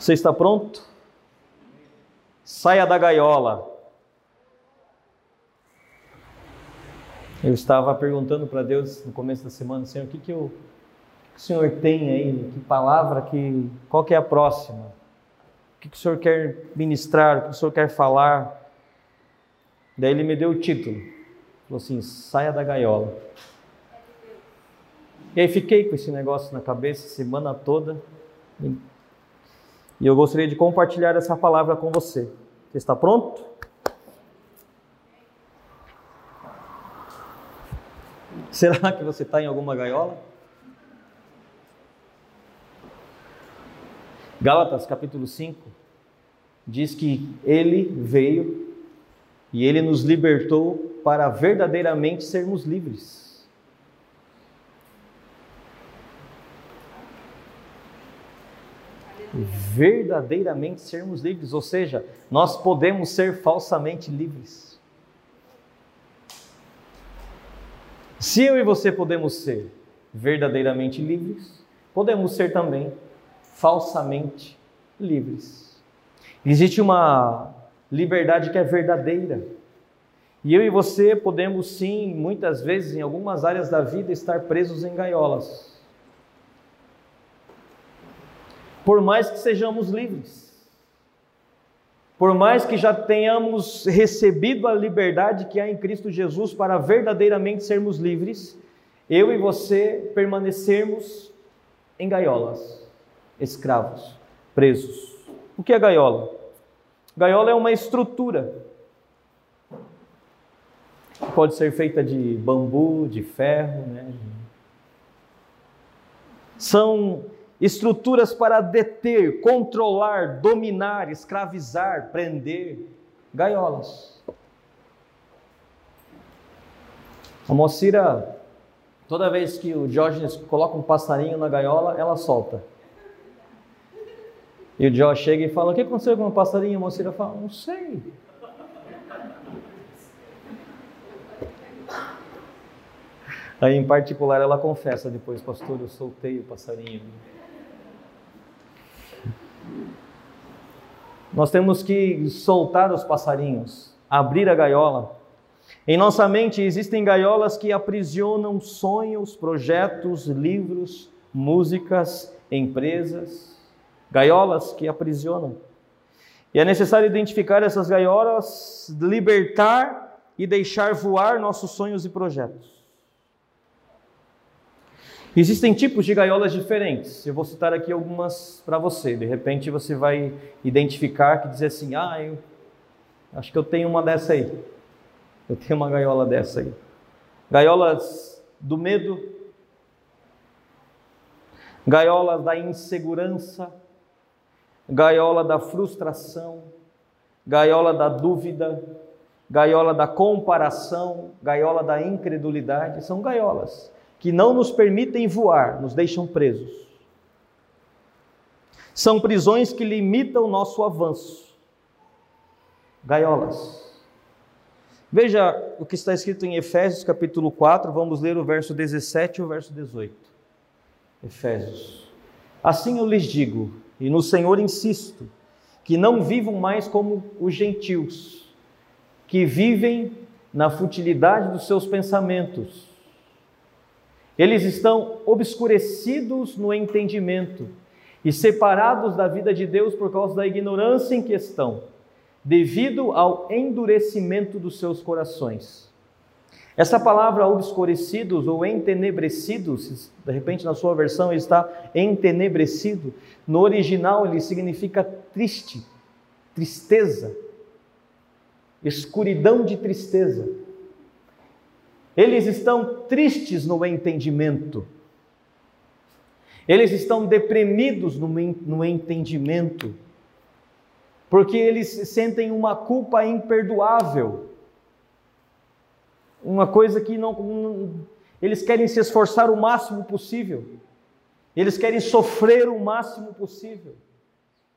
Você está pronto? Saia da gaiola. Eu estava perguntando para Deus no começo da semana, Senhor, o que, que, eu, o que o Senhor tem aí? Que palavra, que, qual que é a próxima? O que, que o Senhor quer ministrar? O que o Senhor quer falar? Daí ele me deu o título. Falou assim: saia da gaiola. E aí fiquei com esse negócio na cabeça semana toda. Eu gostaria de compartilhar essa palavra com você. Você está pronto? Será que você está em alguma gaiola? Gálatas capítulo 5 diz que ele veio e ele nos libertou para verdadeiramente sermos livres. Verdadeiramente sermos livres, ou seja, nós podemos ser falsamente livres. Se eu e você podemos ser verdadeiramente livres, podemos ser também falsamente livres. Existe uma liberdade que é verdadeira. E eu e você podemos sim, muitas vezes, em algumas áreas da vida, estar presos em gaiolas. Por mais que sejamos livres, por mais que já tenhamos recebido a liberdade que há em Cristo Jesus para verdadeiramente sermos livres, eu e você permanecermos em gaiolas, escravos, presos. O que é gaiola? Gaiola é uma estrutura. Pode ser feita de bambu, de ferro, né? São estruturas para deter, controlar, dominar, escravizar, prender, gaiolas. A Mocira, toda vez que o Diógenes coloca um passarinho na gaiola, ela solta. E o Jó chega e fala: O que aconteceu com o passarinho? A Mocira fala: Não sei. Aí, em particular, ela confessa depois, pastor, eu soltei o passarinho. Nós temos que soltar os passarinhos, abrir a gaiola. Em nossa mente existem gaiolas que aprisionam sonhos, projetos, livros, músicas, empresas, gaiolas que aprisionam. E é necessário identificar essas gaiolas, libertar e deixar voar nossos sonhos e projetos. Existem tipos de gaiolas diferentes. Eu vou citar aqui algumas para você. De repente você vai identificar que dizer assim: "Ah, eu acho que eu tenho uma dessa aí. Eu tenho uma gaiola dessa aí." Gaiolas do medo, gaiolas da insegurança, gaiola da frustração, gaiola da dúvida, gaiola da comparação, gaiola da incredulidade, são gaiolas que não nos permitem voar, nos deixam presos. São prisões que limitam o nosso avanço. Gaiolas. Veja o que está escrito em Efésios capítulo 4, vamos ler o verso 17 e o verso 18. Efésios. Assim eu lhes digo, e no Senhor insisto, que não vivam mais como os gentios, que vivem na futilidade dos seus pensamentos eles estão obscurecidos no entendimento e separados da vida de Deus por causa da ignorância em questão, devido ao endurecimento dos seus corações. Essa palavra obscurecidos ou entenebrecidos, de repente na sua versão está entenebrecido, no original ele significa triste, tristeza, escuridão de tristeza. Eles estão tristes no entendimento. Eles estão deprimidos no, entendimento. Porque eles sentem uma culpa imperdoável. Uma coisa que não eles querem se esforçar o máximo possível. Eles querem sofrer o máximo possível.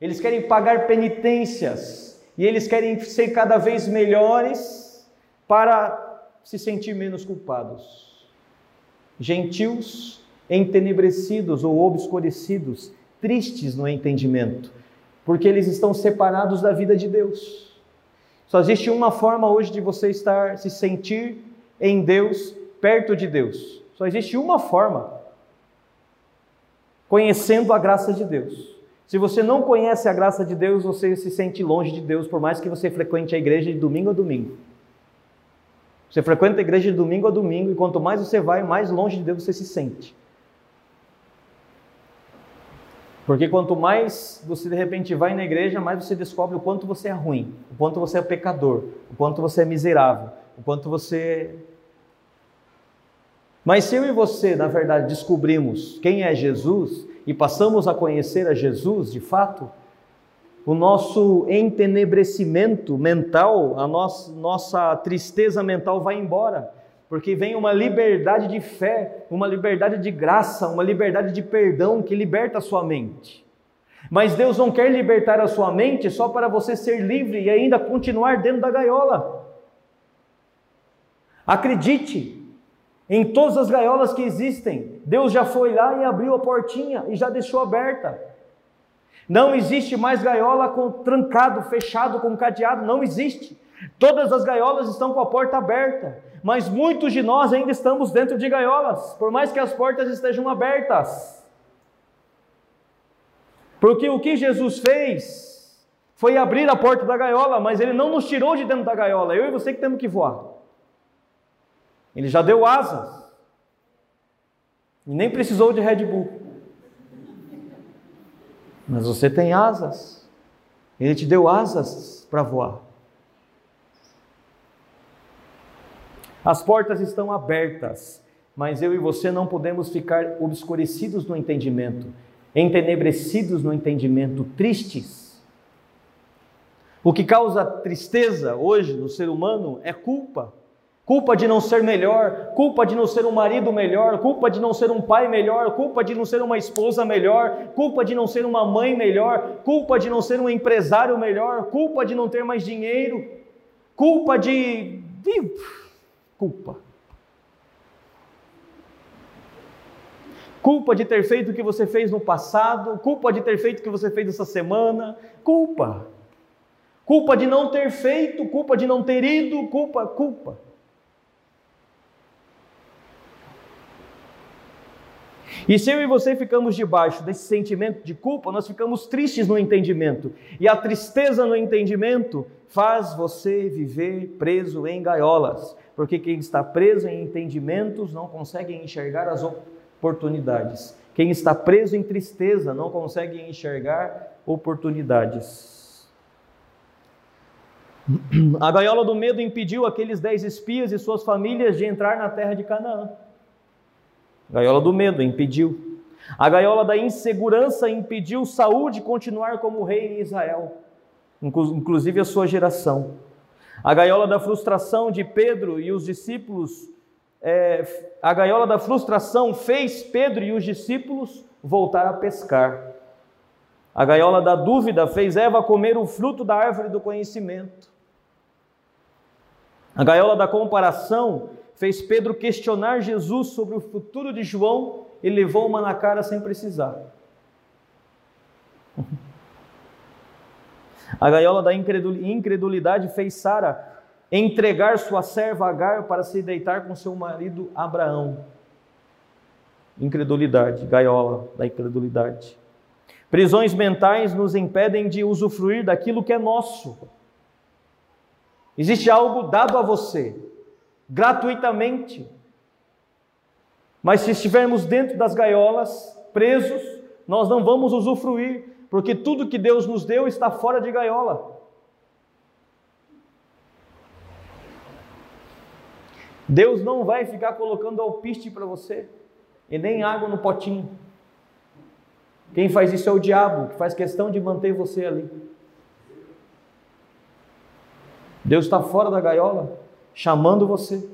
Eles querem pagar penitências e eles querem ser cada vez melhores para se sentir menos culpados. Gentios, entenebrecidos ou obscurecidos, tristes no entendimento. porque eles estão separados da vida de Deus. Só existe uma forma hoje de você estar, se sentir em Deus, perto de Deus. Só existe uma forma. Conhecendo a graça de Deus. Se você não conhece a graça de Deus, você se sente longe de Deus, por mais que você frequente a igreja de domingo a domingo. Você frequenta a igreja de domingo a domingo, e quanto mais você vai, mais longe de Deus você se sente. Porque quanto mais você de repente vai na igreja, mais você descobre o quanto você é ruim, o quanto você é pecador, o quanto você é miserável, o quanto você. Mas se eu e você, na verdade, descobrimos quem é Jesus e passamos a conhecer a Jesus de fato, o nosso entenebrecimento mental, a nossa, nossa tristeza mental vai embora porque vem uma liberdade de fé, uma liberdade de graça, uma liberdade de perdão que liberta a sua mente. Mas Deus não quer libertar a sua mente só para você ser livre e ainda continuar dentro da gaiola. Acredite, em todas as gaiolas que existem, Deus já foi lá e abriu a portinha e já deixou aberta. Não existe mais gaiola com trancado, fechado, com cadeado, não existe. Todas as gaiolas estão com a porta aberta, mas muitos de nós ainda estamos dentro de gaiolas, por mais que as portas estejam abertas. Porque o que Jesus fez foi abrir a porta da gaiola, mas ele não nos tirou de dentro da gaiola, eu e você que temos que voar. Ele já deu asas, e nem precisou de Red Bull. Mas você tem asas, ele te deu asas para voar. As portas estão abertas, mas eu e você não podemos ficar obscurecidos no entendimento, entenebrecidos no entendimento, tristes. O que causa tristeza hoje no ser humano é culpa. Culpa de não ser melhor, culpa de não ser um marido melhor, culpa de não ser um pai melhor, culpa de não ser uma esposa melhor, culpa de não ser uma mãe melhor, culpa de não ser um empresário melhor, culpa de não ter mais dinheiro, culpa de. culpa. Culpa de ter feito o que você fez no passado, culpa de ter feito o que você fez essa semana, culpa. Culpa de não ter feito, culpa de não ter ido, culpa, culpa. E se eu e você ficamos debaixo desse sentimento de culpa, nós ficamos tristes no entendimento. E a tristeza no entendimento faz você viver preso em gaiolas. Porque quem está preso em entendimentos não consegue enxergar as oportunidades. Quem está preso em tristeza não consegue enxergar oportunidades. A gaiola do medo impediu aqueles dez espias e suas famílias de entrar na terra de Canaã. Gaiola do medo impediu. A gaiola da insegurança impediu Saúl de continuar como rei em Israel, inclusive a sua geração. A gaiola da frustração de Pedro e os discípulos, é, a gaiola da frustração fez Pedro e os discípulos voltar a pescar. A gaiola da dúvida fez Eva comer o fruto da árvore do conhecimento. A gaiola da comparação fez Pedro questionar Jesus sobre o futuro de João e levou uma na cara sem precisar. A gaiola da incredulidade fez Sara entregar sua serva Agar para se deitar com seu marido Abraão. Incredulidade, gaiola da incredulidade. Prisões mentais nos impedem de usufruir daquilo que é nosso. Existe algo dado a você, gratuitamente. Mas se estivermos dentro das gaiolas, presos, nós não vamos usufruir, porque tudo que Deus nos deu está fora de gaiola. Deus não vai ficar colocando alpiste para você e nem água no potinho. Quem faz isso é o diabo, que faz questão de manter você ali. Deus está fora da gaiola chamando você.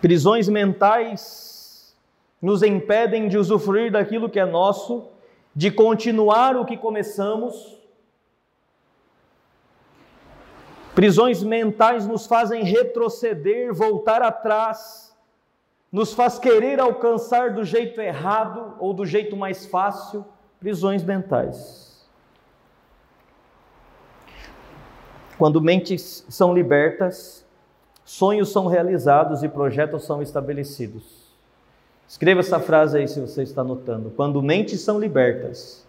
Prisões mentais nos impedem de usufruir daquilo que é nosso, de continuar o que começamos. Prisões mentais nos fazem retroceder, voltar atrás, nos faz querer alcançar do jeito errado ou do jeito mais fácil. Prisões mentais. Quando mentes são libertas, sonhos são realizados e projetos são estabelecidos. Escreva essa frase aí se você está notando. Quando mentes são libertas,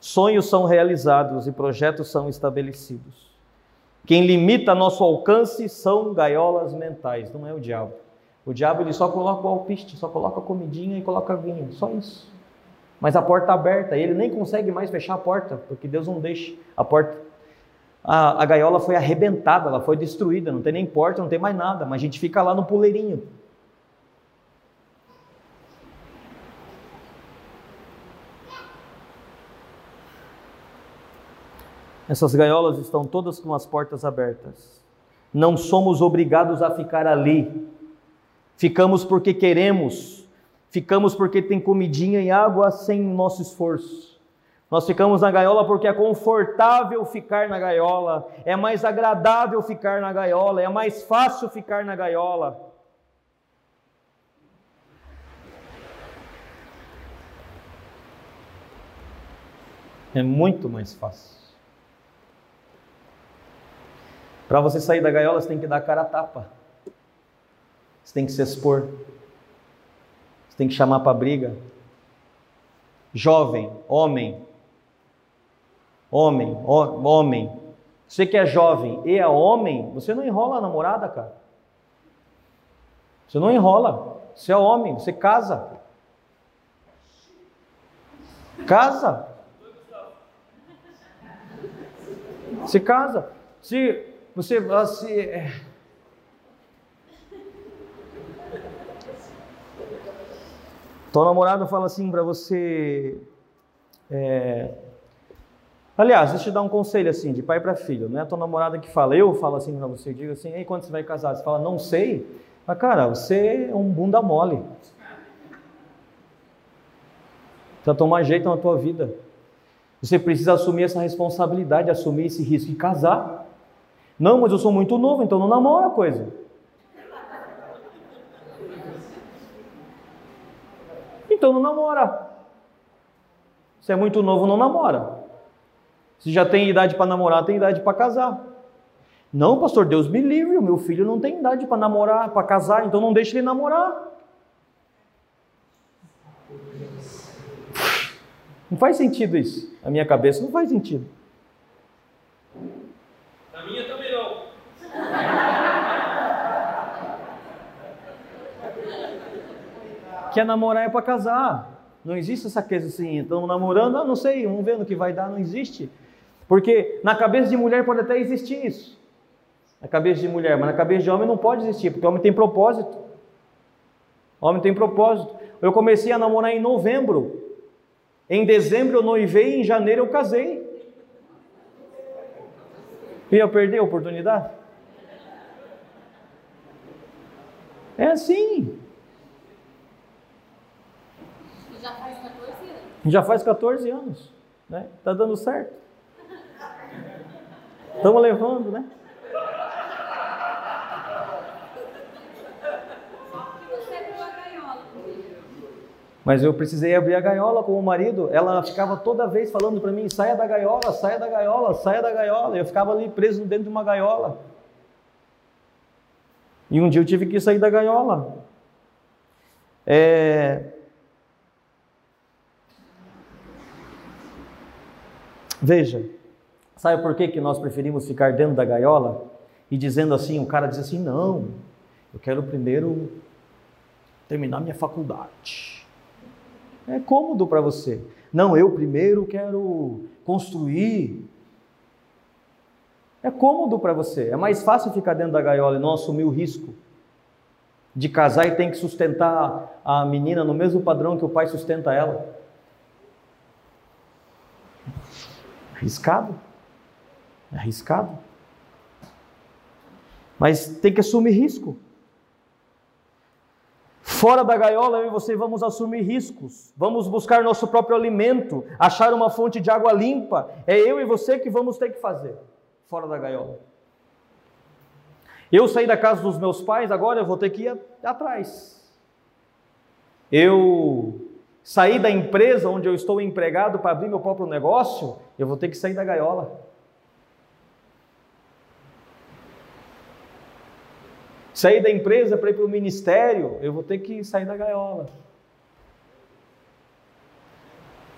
sonhos são realizados e projetos são estabelecidos. Quem limita nosso alcance são gaiolas mentais, não é o diabo. O diabo ele só coloca o alpiste, só coloca a comidinha e coloca vinho, só isso. Mas a porta aberta, ele nem consegue mais fechar a porta, porque Deus não deixa a porta. A, a gaiola foi arrebentada, ela foi destruída, não tem nem porta, não tem mais nada, mas a gente fica lá no puleirinho. Essas gaiolas estão todas com as portas abertas. Não somos obrigados a ficar ali. Ficamos porque queremos. Ficamos porque tem comidinha e água sem nosso esforço. Nós ficamos na gaiola porque é confortável ficar na gaiola, é mais agradável ficar na gaiola, é mais fácil ficar na gaiola. É muito mais fácil. Para você sair da gaiola, você tem que dar a cara a tapa. Você tem que se expor. Você tem que chamar para briga. Jovem, homem. Homem, homem. Você que é jovem e é homem, você não enrola a namorada, cara. Você não enrola. Você é homem, você casa. Casa. Se casa. Se você assim, Tua namorada fala assim para você. É... Aliás, deixa eu te dar um conselho assim, de pai para filho. É a tua namorada que fala, eu falo assim para você, diga assim, ei, quando você vai casar? Você fala, não sei. Mas, cara, você é um bunda mole. Precisa tomar jeito na tua vida. Você precisa assumir essa responsabilidade, assumir esse risco e casar. Não, mas eu sou muito novo, então não namora a coisa. Então não namora. Se é muito novo, não namora. Se já tem idade para namorar, tem idade para casar. Não, pastor, Deus me livre, o meu filho não tem idade para namorar, para casar, então não deixe ele namorar. Não faz sentido isso. Na minha cabeça não faz sentido. Na minha também não. Quer namorar é para casar. Não existe essa coisa assim, estamos namorando, ah, não sei, vamos ver no que vai dar, não existe. Porque na cabeça de mulher pode até existir isso. Na cabeça de mulher, mas na cabeça de homem não pode existir, porque homem tem propósito. Homem tem propósito. Eu comecei a namorar em novembro. Em dezembro eu noivei, em janeiro eu casei. E eu perdi a oportunidade? É assim. Já faz 14 anos. Já faz 14 anos. Né? Tá dando certo. Estamos levando, né? Mas eu precisei abrir a gaiola com o marido. Ela ficava toda vez falando para mim: saia da gaiola, saia da gaiola, saia da gaiola. Eu ficava ali preso dentro de uma gaiola. E um dia eu tive que sair da gaiola. É... Veja, sabe por que, que nós preferimos ficar dentro da gaiola? E dizendo assim, o cara diz assim: não, eu quero primeiro terminar minha faculdade é cômodo para você. Não, eu primeiro quero construir. É cômodo para você. É mais fácil ficar dentro da gaiola e não assumir o risco de casar e tem que sustentar a menina no mesmo padrão que o pai sustenta ela. Arriscado. Arriscado. Mas tem que assumir risco. Fora da gaiola, eu e você vamos assumir riscos, vamos buscar nosso próprio alimento, achar uma fonte de água limpa. É eu e você que vamos ter que fazer, fora da gaiola. Eu saí da casa dos meus pais, agora eu vou ter que ir atrás. Eu saí da empresa onde eu estou empregado para abrir meu próprio negócio, eu vou ter que sair da gaiola. Sair da empresa para ir para o ministério, eu vou ter que sair da gaiola.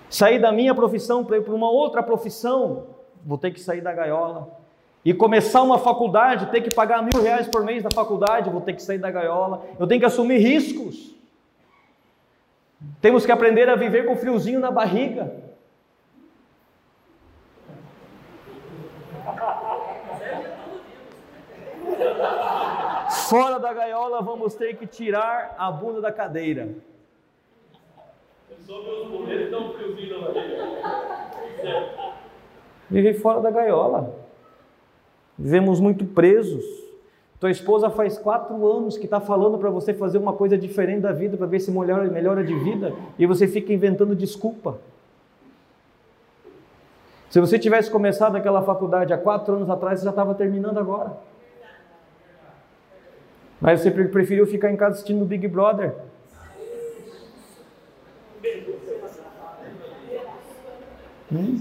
Sair da minha profissão para ir para uma outra profissão, vou ter que sair da gaiola. E começar uma faculdade, ter que pagar mil reais por mês na faculdade, vou ter que sair da gaiola. Eu tenho que assumir riscos. Temos que aprender a viver com friozinho na barriga. Fora da gaiola, vamos ter que tirar a bunda da cadeira. Viver fora da gaiola. Vivemos muito presos. Tua esposa faz quatro anos que está falando para você fazer uma coisa diferente da vida, para ver se melhora, melhora de vida, e você fica inventando desculpa. Se você tivesse começado aquela faculdade há quatro anos atrás, você já estava terminando agora. Mas você preferiu ficar em casa assistindo o Big Brother. Hum?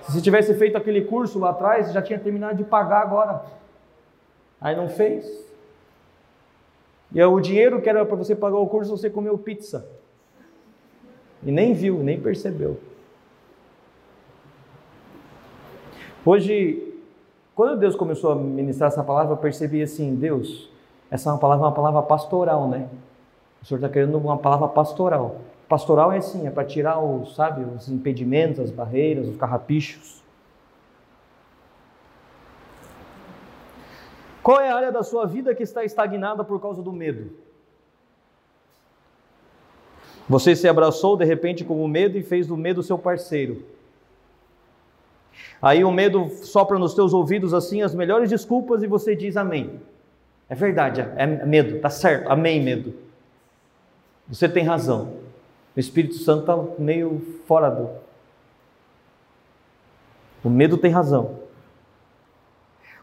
Se você tivesse feito aquele curso lá atrás, já tinha terminado de pagar agora. Aí não fez. E o dinheiro que era para você pagar o curso, você comeu pizza. E nem viu, nem percebeu. Hoje, quando Deus começou a ministrar essa palavra, eu percebi assim: Deus, essa é uma palavra, uma palavra pastoral, né? O Senhor está querendo uma palavra pastoral. Pastoral é assim, é para tirar os, sabe, os impedimentos, as barreiras, os carrapichos. Qual é a área da sua vida que está estagnada por causa do medo? Você se abraçou de repente com o medo e fez do medo seu parceiro. Aí o medo sopra nos teus ouvidos assim as melhores desculpas e você diz amém. É verdade, é medo, tá certo, amém, medo. Você tem razão. O Espírito Santo está meio fora do. O medo tem razão.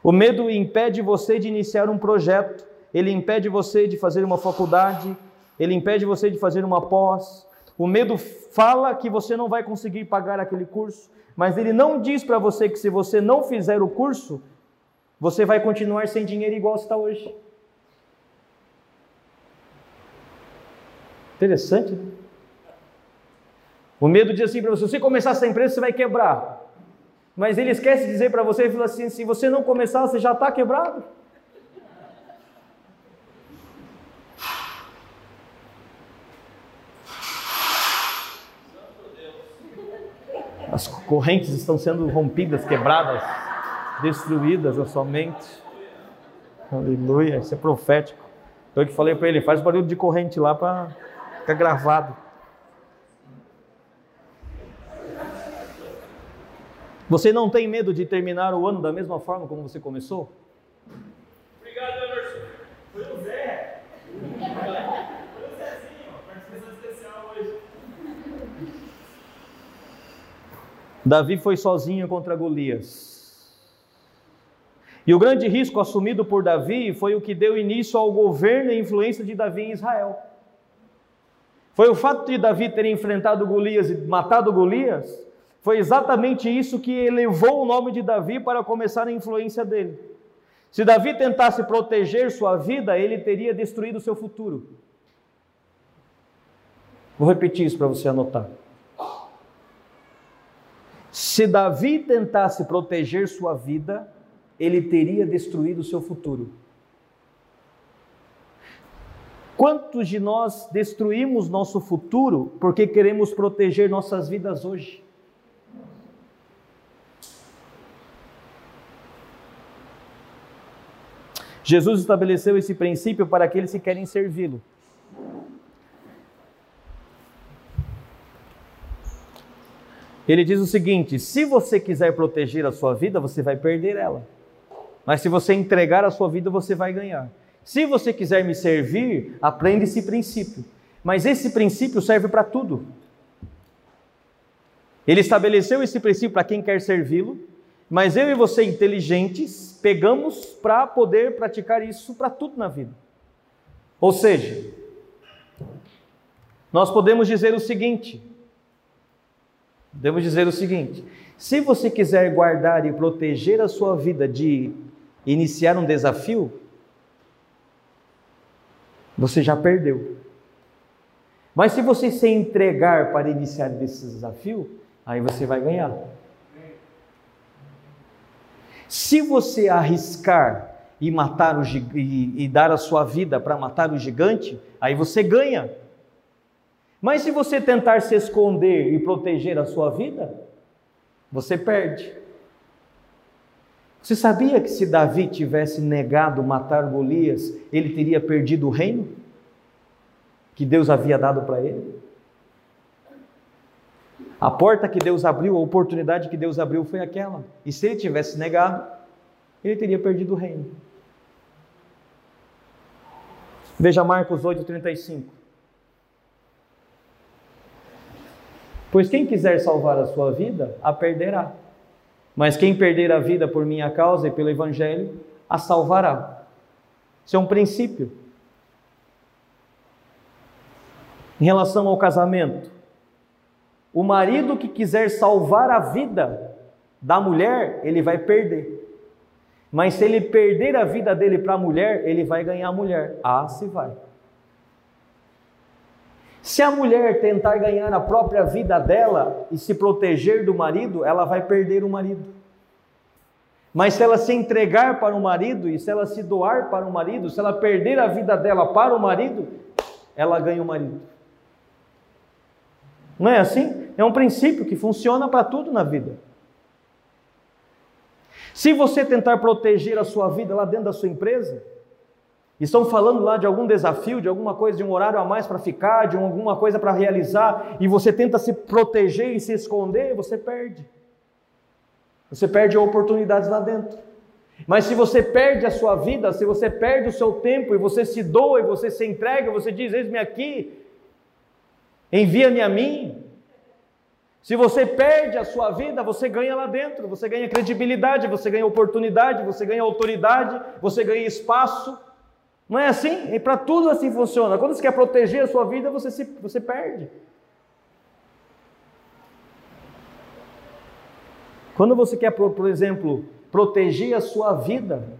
O medo impede você de iniciar um projeto, ele impede você de fazer uma faculdade, ele impede você de fazer uma pós. O medo fala que você não vai conseguir pagar aquele curso, mas ele não diz para você que se você não fizer o curso, você vai continuar sem dinheiro igual está hoje. Interessante, né? O medo diz assim para você: se você começar essa empresa, você vai quebrar. Mas ele esquece de dizer para você, ele fala assim: se você não começar, você já está quebrado. As correntes estão sendo rompidas, quebradas, destruídas a sua mente. Aleluia, isso é profético. Então eu que falei para ele, faz barulho de corrente lá para ficar gravado. Você não tem medo de terminar o ano da mesma forma como você começou? Obrigado, Emerson. Foi o Zé. Foi o Zezinho, participação especial hoje. Davi foi sozinho contra Golias. E o grande risco assumido por Davi foi o que deu início ao governo e influência de Davi em Israel. Foi o fato de Davi ter enfrentado Golias e matado Golias foi exatamente isso que elevou o nome de Davi para começar a influência dele. Se Davi tentasse proteger sua vida, ele teria destruído seu futuro. Vou repetir isso para você anotar. Se Davi tentasse proteger sua vida, ele teria destruído seu futuro. Quantos de nós destruímos nosso futuro porque queremos proteger nossas vidas hoje? Jesus estabeleceu esse princípio para aqueles que querem servi-lo. Ele diz o seguinte: se você quiser proteger a sua vida, você vai perder ela. Mas se você entregar a sua vida, você vai ganhar. Se você quiser me servir, aprenda esse princípio. Mas esse princípio serve para tudo. Ele estabeleceu esse princípio para quem quer servi-lo, Mas eu e você, inteligentes, pegamos para poder praticar isso para tudo na vida. Ou seja, nós podemos dizer o seguinte: podemos dizer o seguinte: se você quiser guardar e proteger a sua vida de iniciar um desafio, você já perdeu. Mas se você se entregar para iniciar esse desafio, aí você vai ganhar. Se você arriscar e matar o e, e dar a sua vida para matar o gigante, aí você ganha. Mas se você tentar se esconder e proteger a sua vida, você perde. Você sabia que se Davi tivesse negado matar Golias, ele teria perdido o reino que Deus havia dado para ele? A porta que Deus abriu, a oportunidade que Deus abriu foi aquela. E se ele tivesse negado, ele teria perdido o reino. Veja Marcos 8,35. Pois quem quiser salvar a sua vida, a perderá. Mas quem perder a vida por minha causa e pelo Evangelho, a salvará. Isso é um princípio. Em relação ao casamento, o marido que quiser salvar a vida da mulher, ele vai perder. Mas se ele perder a vida dele para a mulher, ele vai ganhar a mulher. Ah, se vai. Se a mulher tentar ganhar a própria vida dela e se proteger do marido, ela vai perder o marido. Mas se ela se entregar para o marido e se ela se doar para o marido, se ela perder a vida dela para o marido, ela ganha o marido. Não é assim? É um princípio que funciona para tudo na vida. Se você tentar proteger a sua vida lá dentro da sua empresa, estão falando lá de algum desafio, de alguma coisa, de um horário a mais para ficar, de alguma coisa para realizar, e você tenta se proteger e se esconder, você perde. Você perde oportunidades lá dentro. Mas se você perde a sua vida, se você perde o seu tempo e você se doa e você se entrega, você diz: Eis-me aqui, envia-me a mim, se você perde a sua vida, você ganha lá dentro, você ganha credibilidade, você ganha oportunidade, você ganha autoridade, você ganha espaço. Não é assim? E para tudo assim funciona. Quando você quer proteger a sua vida, você, se, você perde. Quando você quer, por, por exemplo, proteger a sua vida,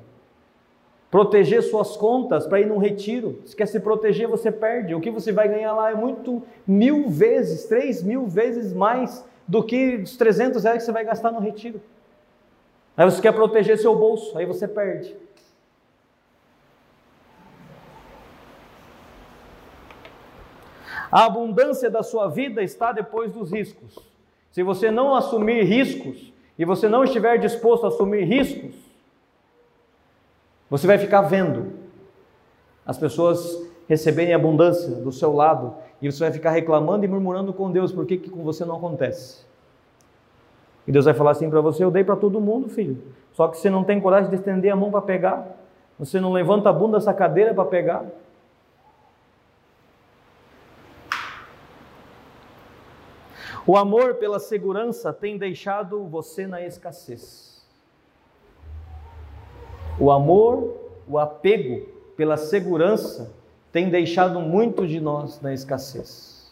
proteger suas contas para ir num retiro. Se quer se proteger, você perde. O que você vai ganhar lá é muito, mil vezes, três mil vezes mais do que os 300 reais que você vai gastar no retiro. Aí você quer proteger seu bolso, aí você perde. A abundância da sua vida está depois dos riscos. Se você não assumir riscos e você não estiver disposto a assumir riscos, você vai ficar vendo as pessoas receberem abundância do seu lado e você vai ficar reclamando e murmurando com Deus por que, que com você não acontece. E Deus vai falar assim para você: Eu dei para todo mundo, filho. Só que você não tem coragem de estender a mão para pegar. Você não levanta a bunda dessa cadeira para pegar. O amor pela segurança tem deixado você na escassez. O amor, o apego pela segurança tem deixado muito de nós na escassez.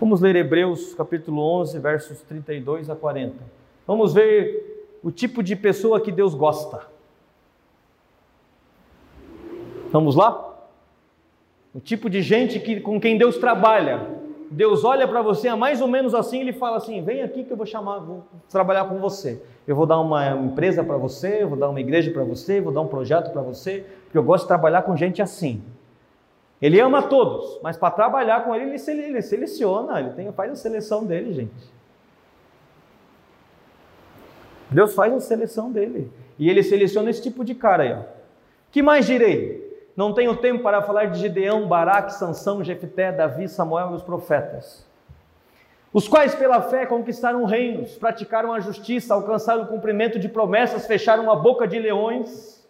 Vamos ler Hebreus capítulo 11, versos 32 a 40. Vamos ver o tipo de pessoa que Deus gosta. Vamos lá? O tipo de gente que, com quem Deus trabalha. Deus olha para você, é mais ou menos assim, ele fala assim: vem aqui que eu vou chamar, vou trabalhar com você. Eu vou dar uma empresa para você, eu vou dar uma igreja para você, vou dar um projeto para você, porque eu gosto de trabalhar com gente assim. Ele ama todos, mas para trabalhar com ele, ele, ele seleciona, ele tem, faz a seleção dele, gente. Deus faz a seleção dele. E ele seleciona esse tipo de cara aí. Ó. que mais direi? Não tenho tempo para falar de Gideão, Baraque, Sansão, Jefté, Davi, Samuel e os profetas. Os quais pela fé conquistaram reinos, praticaram a justiça, alcançaram o cumprimento de promessas, fecharam a boca de leões,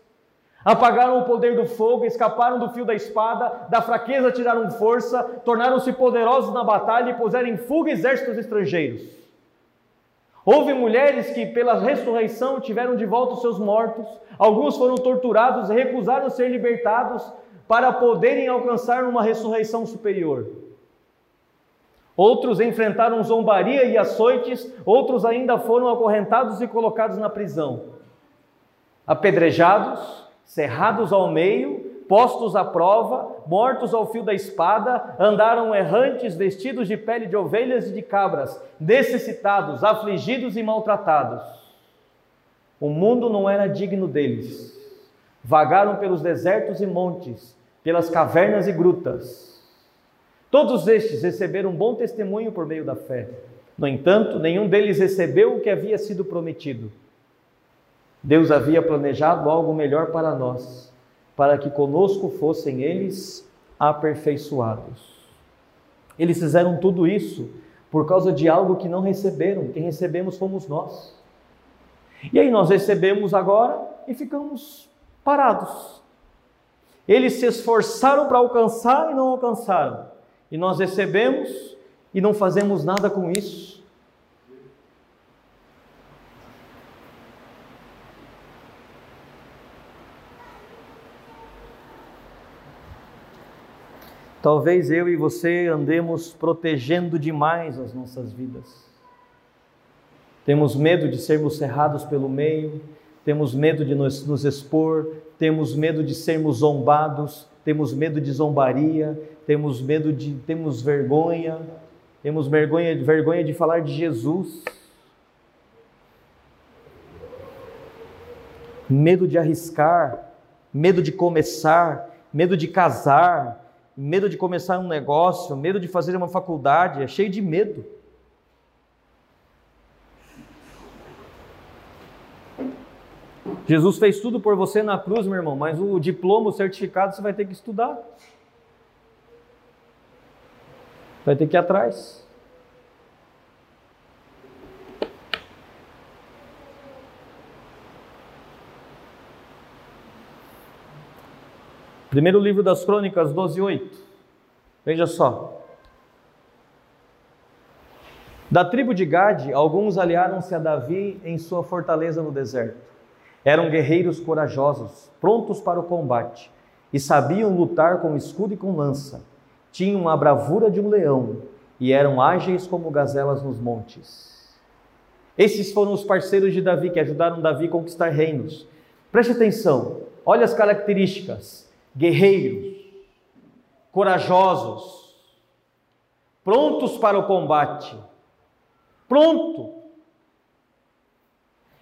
apagaram o poder do fogo, escaparam do fio da espada, da fraqueza tiraram força, tornaram-se poderosos na batalha e puseram em fuga exércitos estrangeiros. Houve mulheres que, pela ressurreição, tiveram de volta os seus mortos, alguns foram torturados e recusaram ser libertados para poderem alcançar uma ressurreição superior. Outros enfrentaram zombaria e açoites, outros ainda foram acorrentados e colocados na prisão. Apedrejados, cerrados ao meio, postos à prova, mortos ao fio da espada, andaram errantes, vestidos de pele de ovelhas e de cabras, necessitados, afligidos e maltratados. O mundo não era digno deles. Vagaram pelos desertos e montes, pelas cavernas e grutas Todos estes receberam bom testemunho por meio da fé. No entanto, nenhum deles recebeu o que havia sido prometido. Deus havia planejado algo melhor para nós, para que conosco fossem eles aperfeiçoados. Eles fizeram tudo isso por causa de algo que não receberam, quem recebemos fomos nós. E aí nós recebemos agora e ficamos parados. Eles se esforçaram para alcançar e não alcançaram e nós recebemos e não fazemos nada com isso. Talvez eu e você andemos protegendo demais as nossas vidas. Temos medo de sermos cerrados pelo meio, temos medo de nos, nos expor, temos medo de sermos zombados, temos medo de zombaria, temos medo de, temos vergonha, temos vergonha, vergonha de falar de Jesus. Medo de arriscar, medo de começar, medo de casar, medo de começar um negócio, medo de fazer uma faculdade, é cheio de medo. Jesus fez tudo por você na cruz, meu irmão, mas o diploma, o certificado, você vai ter que estudar. Vai ter que ir atrás. Primeiro livro das Crônicas, 12, 8. Veja só. Da tribo de Gade, alguns aliaram-se a Davi em sua fortaleza no deserto. Eram guerreiros corajosos, prontos para o combate, e sabiam lutar com escudo e com lança. Tinham a bravura de um leão e eram ágeis como gazelas nos montes. Esses foram os parceiros de Davi que ajudaram Davi a conquistar reinos. Preste atenção, olha as características: guerreiros, corajosos, prontos para o combate. Pronto,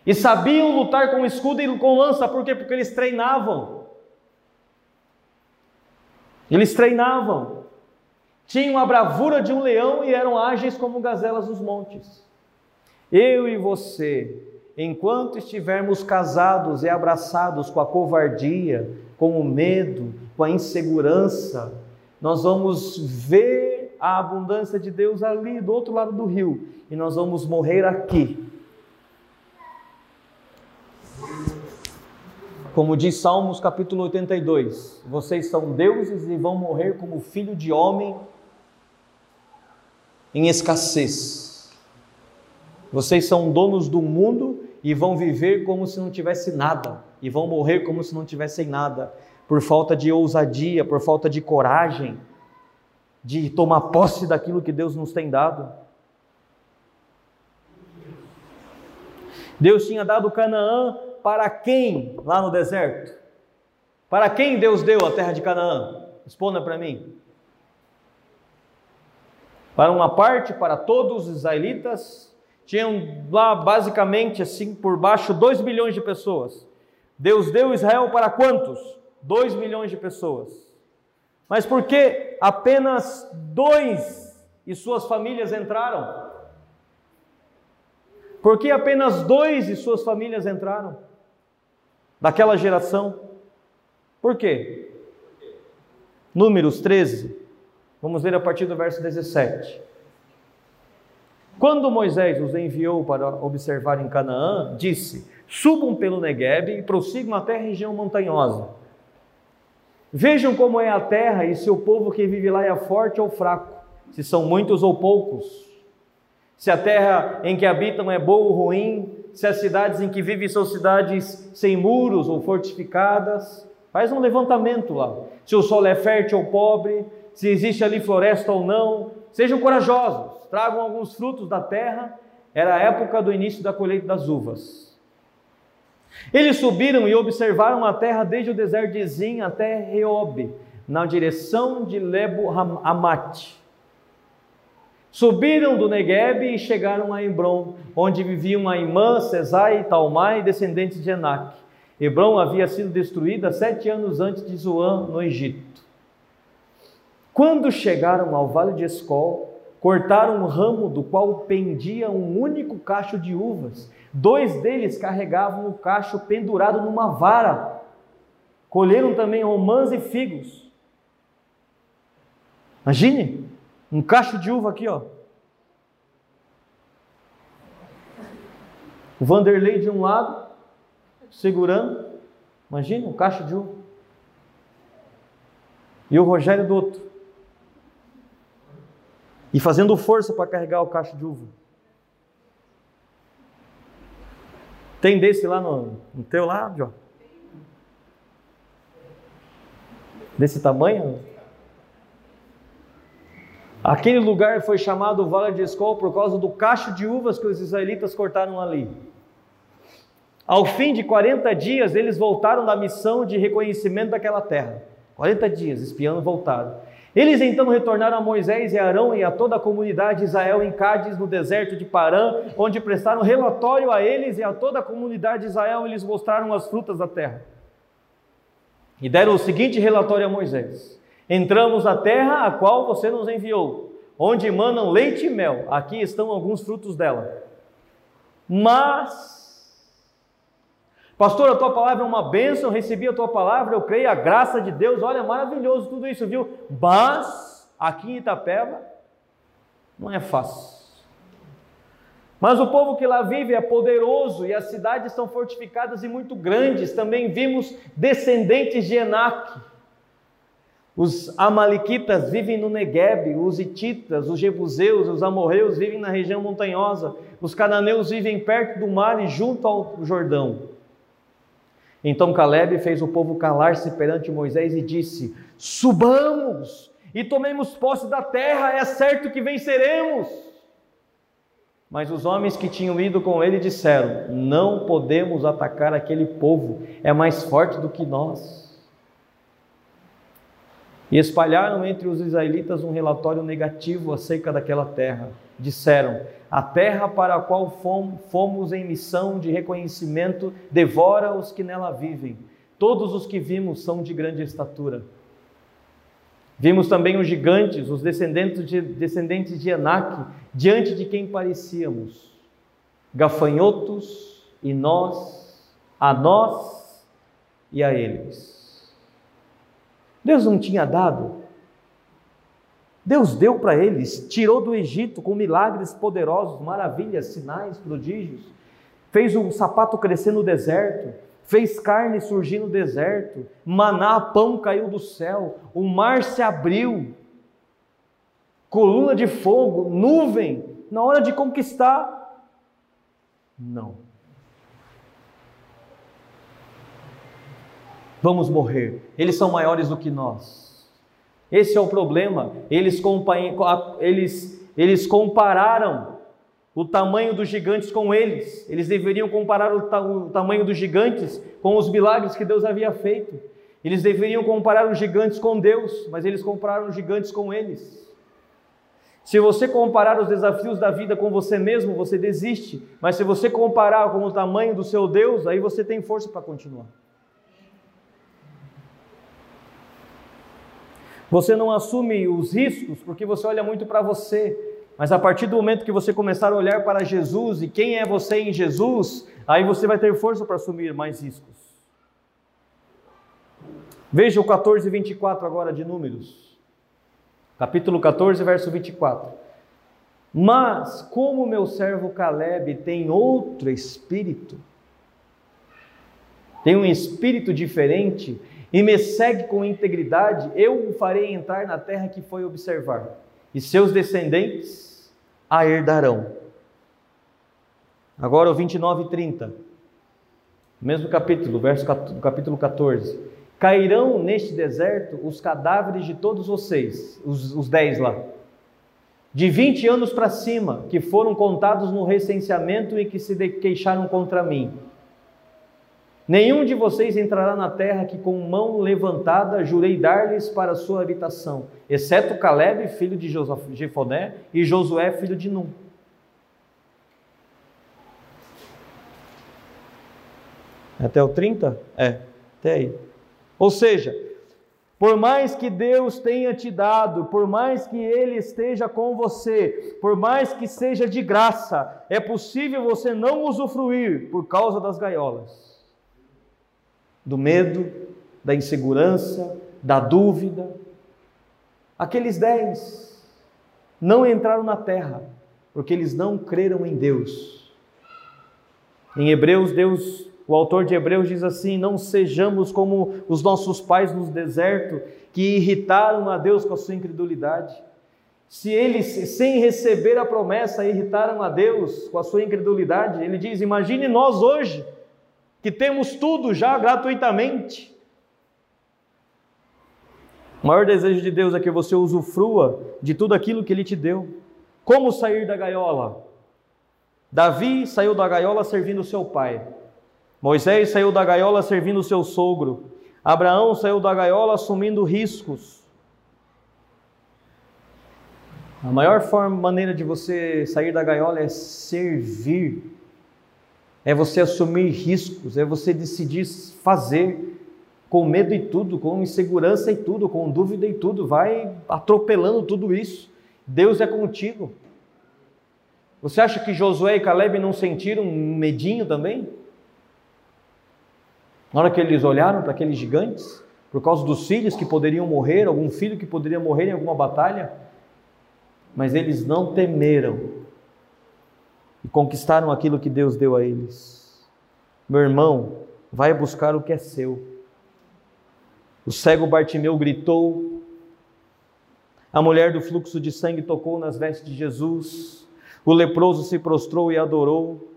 e sabiam lutar com escudo e com lança, por quê? Porque eles treinavam. Eles treinavam. Tinham a bravura de um leão e eram ágeis como gazelas dos montes. Eu e você, enquanto estivermos casados e abraçados com a covardia, com o medo, com a insegurança, nós vamos ver a abundância de Deus ali do outro lado do rio e nós vamos morrer aqui Como diz Salmos capítulo 82, vocês são deuses e vão morrer como filho de homem em escassez. Vocês são donos do mundo e vão viver como se não tivesse nada, e vão morrer como se não tivessem nada, por falta de ousadia, por falta de coragem, de tomar posse daquilo que Deus nos tem dado. Deus tinha dado Canaã para quem lá no deserto? Para quem Deus deu a terra de Canaã? Responda para mim. Para uma parte, para todos os israelitas, tinham lá basicamente assim por baixo 2 milhões de pessoas. Deus deu Israel para quantos? 2 milhões de pessoas. Mas por que apenas dois e suas famílias entraram? Por que apenas dois e suas famílias entraram? daquela geração. Por quê? Números 13, vamos ler a partir do verso 17. Quando Moisés os enviou para observar em Canaã, disse: Subam pelo Negueb e prossigam até a região montanhosa. Vejam como é a terra e se o povo que vive lá é forte ou fraco, se são muitos ou poucos Se a terra em que habitam é boa ou ruim, se as cidades em que vivem são cidades sem muros ou fortificadas. Faz um levantamento lá. Se o solo é fértil ou pobre, se existe ali floresta ou não. Sejam corajosos, tragam alguns frutos da terra. Era a época do início da colheita das uvas. Eles subiram e observaram a terra desde o deserto de Zin até Reob, na direção de Lebo Amate. Subiram do Negueb e chegaram a Hebron, onde viviam Aimã, Cesai, Talmai, descendentes de Enac. Hebron havia sido destruída sete anos antes de Zoan, no Egito. Quando chegaram ao vale de Escol, cortaram um ramo do qual pendia um único cacho de uvas. Dois deles carregavam o cacho pendurado numa vara. Colheram também romãs e figos. Imagine, um cacho de uva aqui, ó. O Vanderlei de um lado, segurando. Imagina, um cacho de uva. E o Rogério do outro. E fazendo força para carregar o cacho de uva. Tem desse lá no, no teu lado. Desse tamanho? Aquele lugar foi chamado Vale de Escol por causa do cacho de uvas que os israelitas cortaram ali. Ao fim de 40 dias, eles voltaram da missão de reconhecimento daquela terra. 40 dias, espiando, voltaram. Eles então retornaram a Moisés e Arão e a toda a comunidade de Israel em Cádiz, no deserto de Parã, onde prestaram relatório a eles e a toda a comunidade de Israel, eles mostraram as frutas da terra. E deram o seguinte relatório a Moisés: Entramos na terra a qual você nos enviou, onde manam leite e mel. Aqui estão alguns frutos dela. Mas, pastor, a tua palavra é uma bênção, recebi a tua palavra, eu creio a graça de Deus. Olha, maravilhoso tudo isso, viu? Mas, aqui em Itapeva, não é fácil. Mas o povo que lá vive é poderoso e as cidades são fortificadas e muito grandes. Também vimos descendentes de Enaque os amalequitas vivem no Negueb, os hititas, os jebuseus, os amorreus vivem na região montanhosa, os cananeus vivem perto do mar e junto ao Jordão. Então Caleb fez o povo calar-se perante Moisés e disse: Subamos e tomemos posse da terra, é certo que venceremos. Mas os homens que tinham ido com ele disseram: Não podemos atacar aquele povo, é mais forte do que nós. E espalharam entre os israelitas um relatório negativo acerca daquela terra. Disseram: A terra para a qual fomos em missão de reconhecimento devora os que nela vivem. Todos os que vimos são de grande estatura. Vimos também os gigantes, os descendentes de, descendentes de Enaque, diante de quem parecíamos. Gafanhotos e nós, a nós e a eles. Deus não tinha dado. Deus deu para eles, tirou do Egito com milagres poderosos, maravilhas, sinais, prodígios. Fez o sapato crescer no deserto, fez carne surgir no deserto, maná, pão caiu do céu, o mar se abriu, coluna de fogo, nuvem, na hora de conquistar, não. Vamos morrer. Eles são maiores do que nós. Esse é o problema. Eles, eles, eles compararam o tamanho dos gigantes com eles. Eles deveriam comparar o, ta o tamanho dos gigantes com os milagres que Deus havia feito. Eles deveriam comparar os gigantes com Deus, mas eles compararam os gigantes com eles. Se você comparar os desafios da vida com você mesmo, você desiste. Mas se você comparar com o tamanho do seu Deus, aí você tem força para continuar. Você não assume os riscos porque você olha muito para você. Mas a partir do momento que você começar a olhar para Jesus e quem é você em Jesus, aí você vai ter força para assumir mais riscos. Veja o 14 e 24 agora de Números. Capítulo 14, verso 24. Mas como meu servo Caleb tem outro espírito, tem um espírito diferente, e me segue com integridade, eu o farei entrar na terra que foi observar, e seus descendentes a herdarão. Agora o 29 e 30. Mesmo capítulo, verso capítulo 14. Cairão neste deserto os cadáveres de todos vocês, os, os dez lá, de 20 anos para cima, que foram contados no recenseamento e que se queixaram contra mim. Nenhum de vocês entrará na terra que com mão levantada jurei dar-lhes para sua habitação, exceto Caleb, filho de Jefoné, e Josué, filho de Num. Até o 30? É, até aí. Ou seja, por mais que Deus tenha te dado, por mais que Ele esteja com você, por mais que seja de graça, é possível você não usufruir por causa das gaiolas, do medo, da insegurança, da dúvida. Aqueles dez não entraram na terra porque eles não creram em Deus. Em Hebreus, Deus o autor de Hebreus diz assim: Não sejamos como os nossos pais no deserto, que irritaram a Deus com a sua incredulidade. Se eles, sem receber a promessa, irritaram a Deus com a sua incredulidade, ele diz: Imagine nós hoje, que temos tudo já gratuitamente. O maior desejo de Deus é que você usufrua de tudo aquilo que Ele te deu. Como sair da gaiola? Davi saiu da gaiola servindo seu pai. Moisés saiu da gaiola servindo seu sogro. Abraão saiu da gaiola assumindo riscos. A maior forma, maneira de você sair da gaiola é servir. É você assumir riscos, é você decidir fazer com medo e tudo, com insegurança e tudo, com dúvida e tudo, vai atropelando tudo isso. Deus é contigo. Você acha que Josué e Caleb não sentiram medinho também? Na hora que eles olharam para aqueles gigantes, por causa dos filhos que poderiam morrer, algum filho que poderia morrer em alguma batalha, mas eles não temeram e conquistaram aquilo que Deus deu a eles. Meu irmão, vai buscar o que é seu. O cego Bartimeu gritou, a mulher do fluxo de sangue tocou nas vestes de Jesus, o leproso se prostrou e adorou.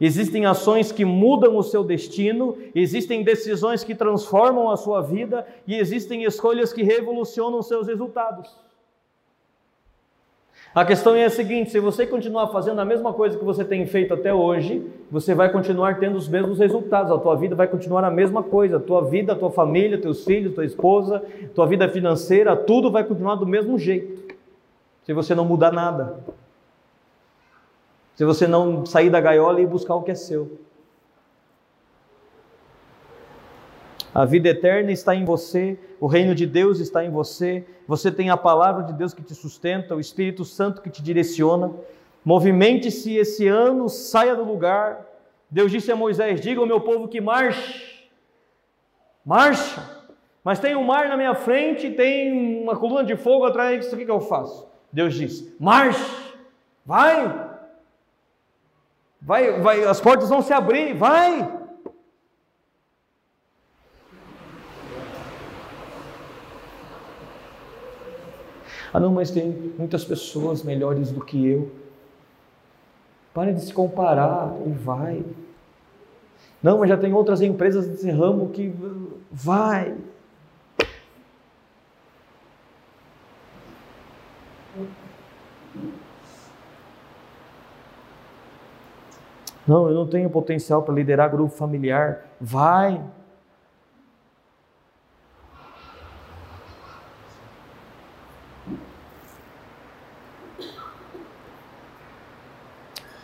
Existem ações que mudam o seu destino, existem decisões que transformam a sua vida e existem escolhas que revolucionam seus resultados. A questão é a seguinte: se você continuar fazendo a mesma coisa que você tem feito até hoje, você vai continuar tendo os mesmos resultados, a tua vida vai continuar a mesma coisa, a tua vida, a tua família, teus filhos, tua esposa, tua vida financeira, tudo vai continuar do mesmo jeito. Se você não mudar nada se você não sair da gaiola e buscar o que é seu. A vida eterna está em você, o reino de Deus está em você, você tem a palavra de Deus que te sustenta, o Espírito Santo que te direciona. Movimente-se esse ano, saia do lugar. Deus disse a Moisés: Diga ao meu povo que marche. Marcha. Mas tem um mar na minha frente, tem uma coluna de fogo atrás, o que, que eu faço? Deus disse: Marche, vai, Vai, vai, as portas vão se abrir, vai. Ah, não, mas tem muitas pessoas melhores do que eu. Pare de se comparar e vai. Não, mas já tem outras empresas desse ramo que vai. Não, eu não tenho potencial para liderar grupo familiar. Vai.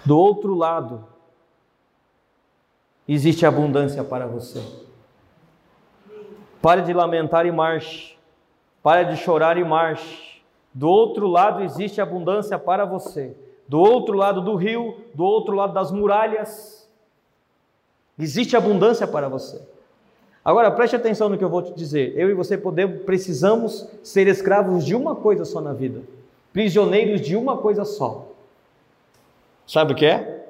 Do outro lado, existe abundância para você. Pare de lamentar e marche. Pare de chorar e marche. Do outro lado existe abundância para você do outro lado do rio, do outro lado das muralhas. Existe abundância para você. Agora preste atenção no que eu vou te dizer. Eu e você podemos, precisamos ser escravos de uma coisa só na vida, prisioneiros de uma coisa só. Sabe o que é?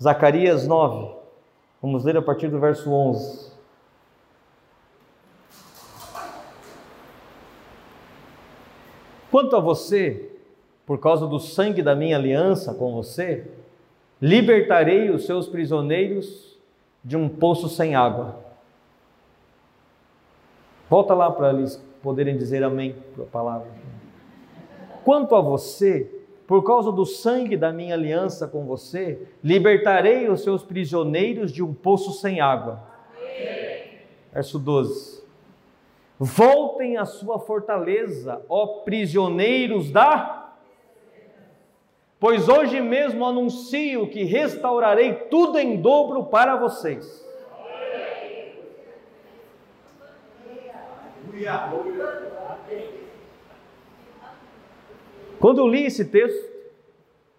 Zacarias 9. Vamos ler a partir do verso 11. Quanto a você, por causa do sangue da minha aliança com você, libertarei os seus prisioneiros de um poço sem água. Volta lá para eles poderem dizer amém para a palavra. Quanto a você, por causa do sangue da minha aliança com você, libertarei os seus prisioneiros de um poço sem água. Verso 12. Voltem à sua fortaleza, ó prisioneiros da pois hoje mesmo anuncio que restaurarei tudo em dobro para vocês. Quando eu li esse texto,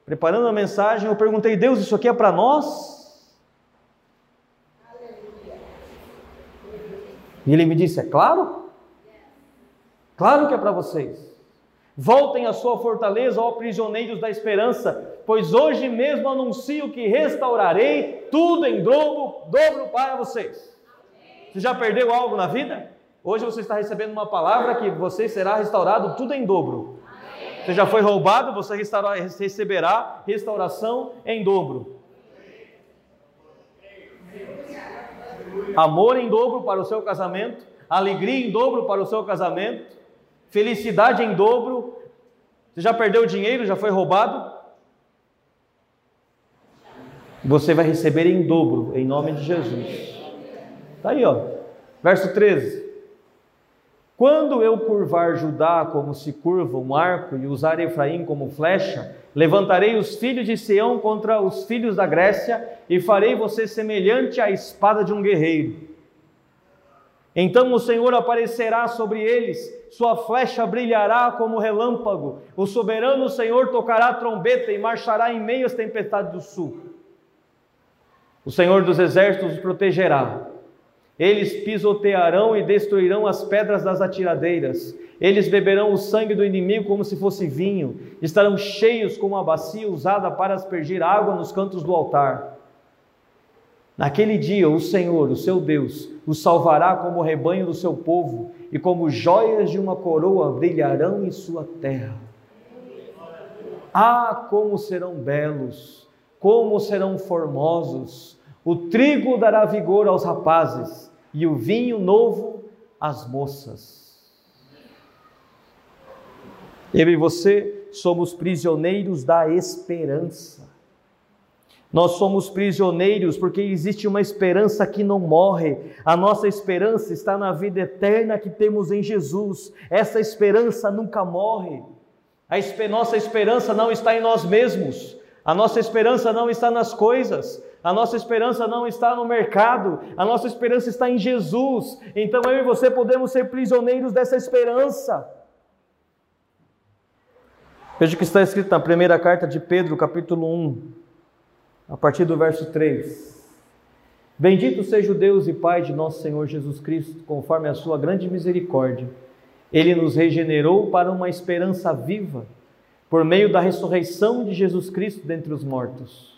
preparando a mensagem, eu perguntei: Deus, isso aqui é para nós? E ele me disse: É claro? Claro que é para vocês. Voltem à sua fortaleza, ó prisioneiros da esperança, pois hoje mesmo anuncio que restaurarei tudo em dobro, dobro para vocês. Você já perdeu algo na vida? Hoje você está recebendo uma palavra que você será restaurado tudo em dobro. Você já foi roubado, você receberá restauração em dobro. Amor em dobro para o seu casamento, alegria em dobro para o seu casamento, felicidade em dobro. Você já perdeu dinheiro, já foi roubado? Você vai receber em dobro, em nome de Jesus. Está aí, ó. Verso 13. Quando eu curvar Judá como se curva um arco e usar Efraim como flecha, levantarei os filhos de Sião contra os filhos da Grécia e farei você semelhante à espada de um guerreiro. Então o Senhor aparecerá sobre eles, sua flecha brilhará como relâmpago, o soberano Senhor tocará a trombeta e marchará em meio às tempestades do sul. O Senhor dos exércitos os protegerá. Eles pisotearão e destruirão as pedras das atiradeiras. Eles beberão o sangue do inimigo como se fosse vinho. Estarão cheios como a bacia usada para aspergir água nos cantos do altar. Naquele dia, o Senhor, o seu Deus, os salvará como o rebanho do seu povo, e como joias de uma coroa brilharão em sua terra. Ah, como serão belos, como serão formosos! O trigo dará vigor aos rapazes, e o vinho novo às moças. Eu e você somos prisioneiros da esperança. Nós somos prisioneiros porque existe uma esperança que não morre. A nossa esperança está na vida eterna que temos em Jesus. Essa esperança nunca morre. A nossa esperança não está em nós mesmos. A nossa esperança não está nas coisas. A nossa esperança não está no mercado. A nossa esperança está em Jesus. Então eu e você podemos ser prisioneiros dessa esperança. Veja o que está escrito na primeira carta de Pedro, capítulo 1 a partir do verso 3. Bendito seja o Deus e Pai de nosso Senhor Jesus Cristo, conforme a sua grande misericórdia. Ele nos regenerou para uma esperança viva, por meio da ressurreição de Jesus Cristo dentre os mortos,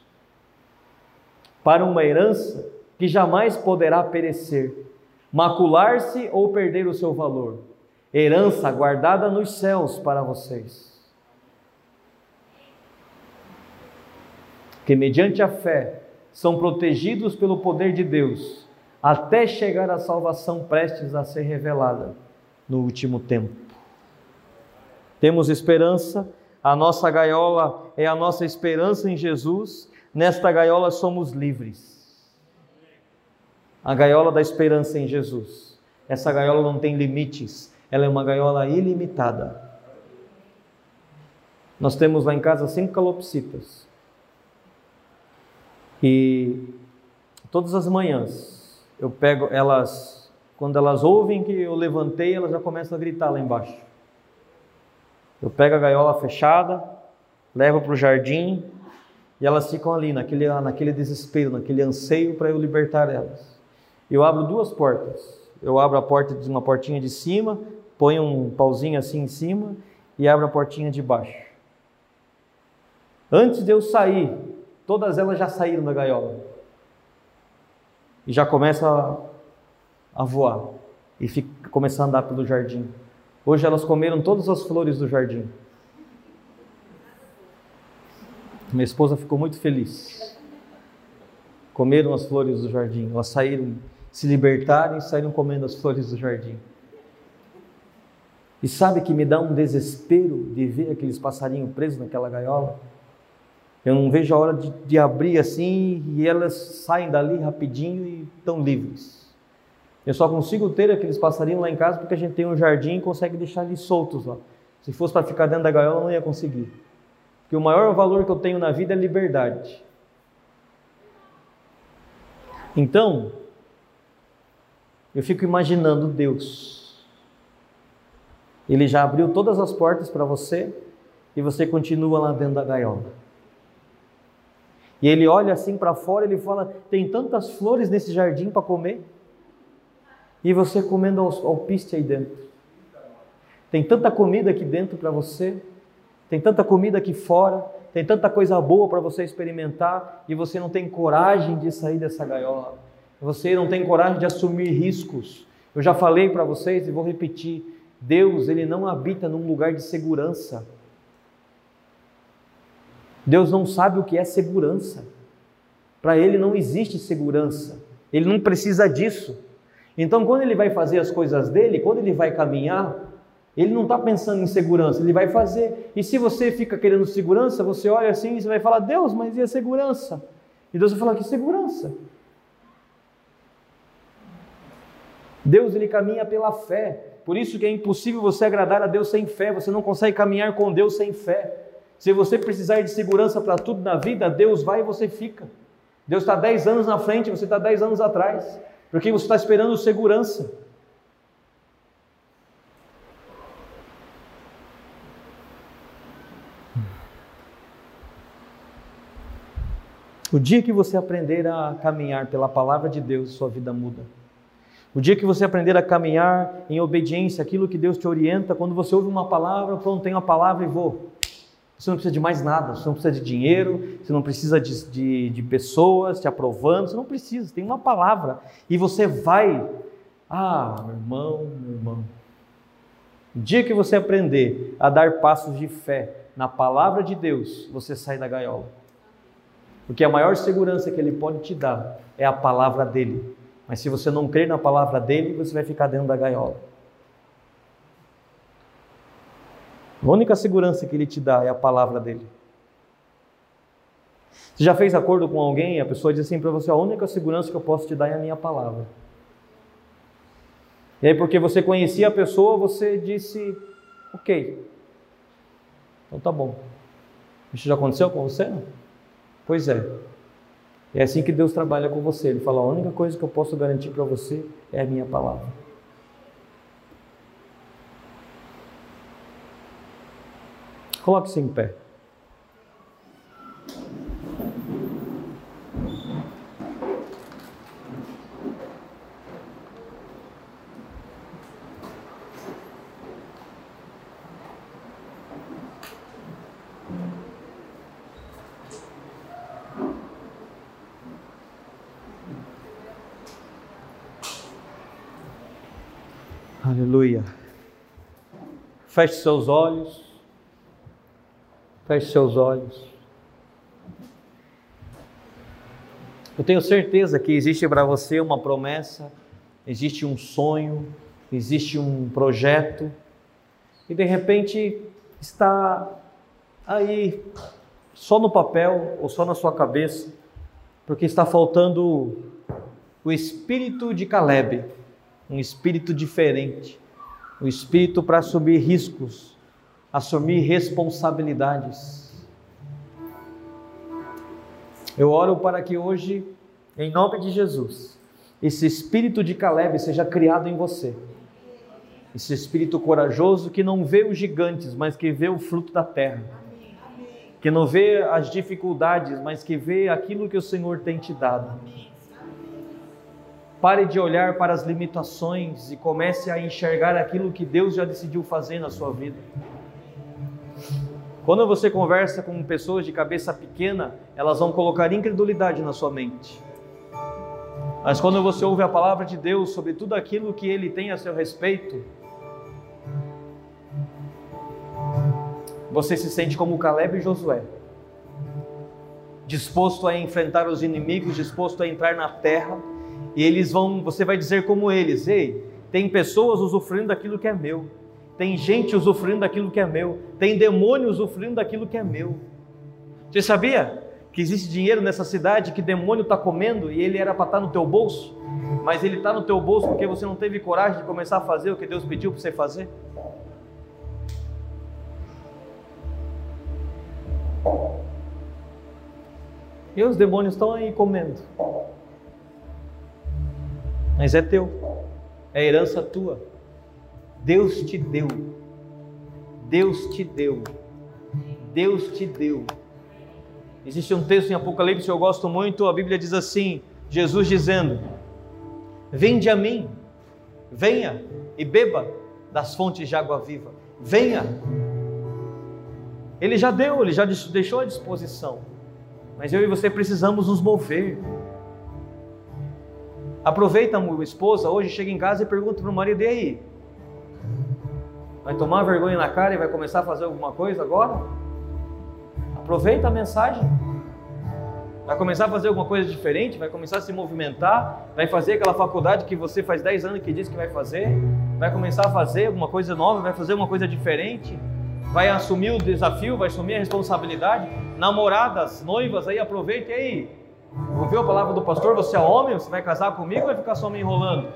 para uma herança que jamais poderá perecer, macular-se ou perder o seu valor, herança guardada nos céus para vocês que, mediante a fé, são protegidos pelo poder de Deus, até chegar à salvação prestes a ser revelada no último tempo. Temos esperança, a nossa gaiola é a nossa esperança em Jesus, nesta gaiola somos livres. A gaiola da esperança em Jesus. Essa gaiola não tem limites, ela é uma gaiola ilimitada. Nós temos lá em casa cinco calopsitas. E todas as manhãs eu pego elas, quando elas ouvem que eu levantei, elas já começam a gritar lá embaixo. Eu pego a gaiola fechada, levo para o jardim e elas ficam ali naquele, naquele desespero, naquele anseio para eu libertar elas. Eu abro duas portas. Eu abro a porta de uma portinha de cima, ponho um pauzinho assim em cima e abro a portinha de baixo. Antes de eu sair, Todas elas já saíram da gaiola. E já começa a, voar. E fica, começar a andar pelo jardim. Hoje elas comeram todas as flores do jardim. Minha esposa ficou muito feliz. comeram as flores do jardim. Elas saíram, se libertaram e saíram comendo as flores do jardim. E sabe que me dá um desespero de ver aqueles passarinhos presos naquela gaiola? Eu não vejo a hora de, de abrir assim e elas saem dali rapidinho e estão livres. Eu só consigo ter aqueles passarinhos lá em casa porque a gente tem um jardim e consegue deixar eles soltos lá. Se fosse para ficar dentro da gaiola, eu não ia conseguir. Porque o maior valor que eu tenho na vida é liberdade. Então, eu fico imaginando Deus. Ele já abriu todas as portas para você e você continua lá dentro da gaiola. E ele olha assim para fora ele fala: tem tantas flores nesse jardim para comer e você comendo alpiste aí dentro. Tem tanta comida aqui dentro para você, tem tanta comida aqui fora, tem tanta coisa boa para você experimentar e você não tem coragem de sair dessa gaiola. Você não tem coragem de assumir riscos. Eu já falei para vocês e vou repetir: Deus, ele não habita num lugar de segurança. Deus não sabe o que é segurança. Para ele não existe segurança. Ele não precisa disso. Então, quando ele vai fazer as coisas dele, quando ele vai caminhar, ele não está pensando em segurança, ele vai fazer. E se você fica querendo segurança, você olha assim e você vai falar: Deus, mas e a segurança? E Deus vai falar: Que segurança? Deus ele caminha pela fé. Por isso que é impossível você agradar a Deus sem fé. Você não consegue caminhar com Deus sem fé. Se você precisar de segurança para tudo na vida, Deus vai e você fica. Deus está 10 anos na frente, você está 10 anos atrás. Porque você está esperando segurança. O dia que você aprender a caminhar pela palavra de Deus, sua vida muda. O dia que você aprender a caminhar em obediência àquilo que Deus te orienta, quando você ouve uma palavra, pronto, tenho a palavra e vou. Você não precisa de mais nada, você não precisa de dinheiro, você não precisa de, de, de pessoas te aprovando, você não precisa, tem uma palavra. E você vai, ah, meu irmão, meu irmão. O dia que você aprender a dar passos de fé na palavra de Deus, você sai da gaiola. Porque a maior segurança que Ele pode te dar é a palavra dele. Mas se você não crer na palavra dele, você vai ficar dentro da gaiola. A única segurança que ele te dá é a palavra dele. Você já fez acordo com alguém a pessoa diz assim para você: a única segurança que eu posso te dar é a minha palavra. E aí, porque você conhecia a pessoa, você disse: ok, então tá bom. Isso já aconteceu com você? Pois é. É assim que Deus trabalha com você. Ele fala: a única coisa que eu posso garantir para você é a minha palavra. Coloque-se em pé. Aleluia. Feche seus olhos. Feche seus olhos. Eu tenho certeza que existe para você uma promessa, existe um sonho, existe um projeto, e de repente está aí só no papel ou só na sua cabeça, porque está faltando o espírito de Caleb, um espírito diferente, um espírito para subir riscos, assumir responsabilidades. Eu oro para que hoje, em nome de Jesus, esse espírito de Caleb seja criado em você. Esse espírito corajoso que não vê os gigantes, mas que vê o fruto da terra. Que não vê as dificuldades, mas que vê aquilo que o Senhor tem te dado. Pare de olhar para as limitações e comece a enxergar aquilo que Deus já decidiu fazer na sua vida. Quando você conversa com pessoas de cabeça pequena, elas vão colocar incredulidade na sua mente. Mas quando você ouve a palavra de Deus sobre tudo aquilo que ele tem a seu respeito, você se sente como Caleb e Josué. disposto a enfrentar os inimigos, disposto a entrar na terra, e eles vão, você vai dizer como eles: "Ei, tem pessoas usufruindo daquilo que é meu. Tem gente usufruindo daquilo que é meu. Tem demônio usufruindo daquilo que é meu." Você sabia que existe dinheiro nessa cidade que demônio está comendo e ele era para estar tá no teu bolso, mas ele está no teu bolso porque você não teve coragem de começar a fazer o que Deus pediu para você fazer? E os demônios estão aí comendo. Mas é teu, é herança tua. Deus te deu. Deus te deu. Deus te deu. Existe um texto em Apocalipse que eu gosto muito, a Bíblia diz assim: Jesus dizendo: Vinde a mim, venha e beba das fontes de água viva. Venha. Ele já deu, ele já deixou à disposição. Mas eu e você precisamos nos mover. Aproveita, a esposa, hoje chega em casa e pergunta para o marido: e aí? Vai tomar vergonha na cara e vai começar a fazer alguma coisa agora? Aproveita a mensagem. Vai começar a fazer alguma coisa diferente, vai começar a se movimentar, vai fazer aquela faculdade que você faz 10 anos que diz que vai fazer, vai começar a fazer alguma coisa nova, vai fazer uma coisa diferente vai assumir o desafio, vai assumir a responsabilidade. Namoradas, noivas, aí aproveite aí. Ouviu a palavra do pastor? Você é homem? Você vai casar comigo ou vai ficar só me enrolando?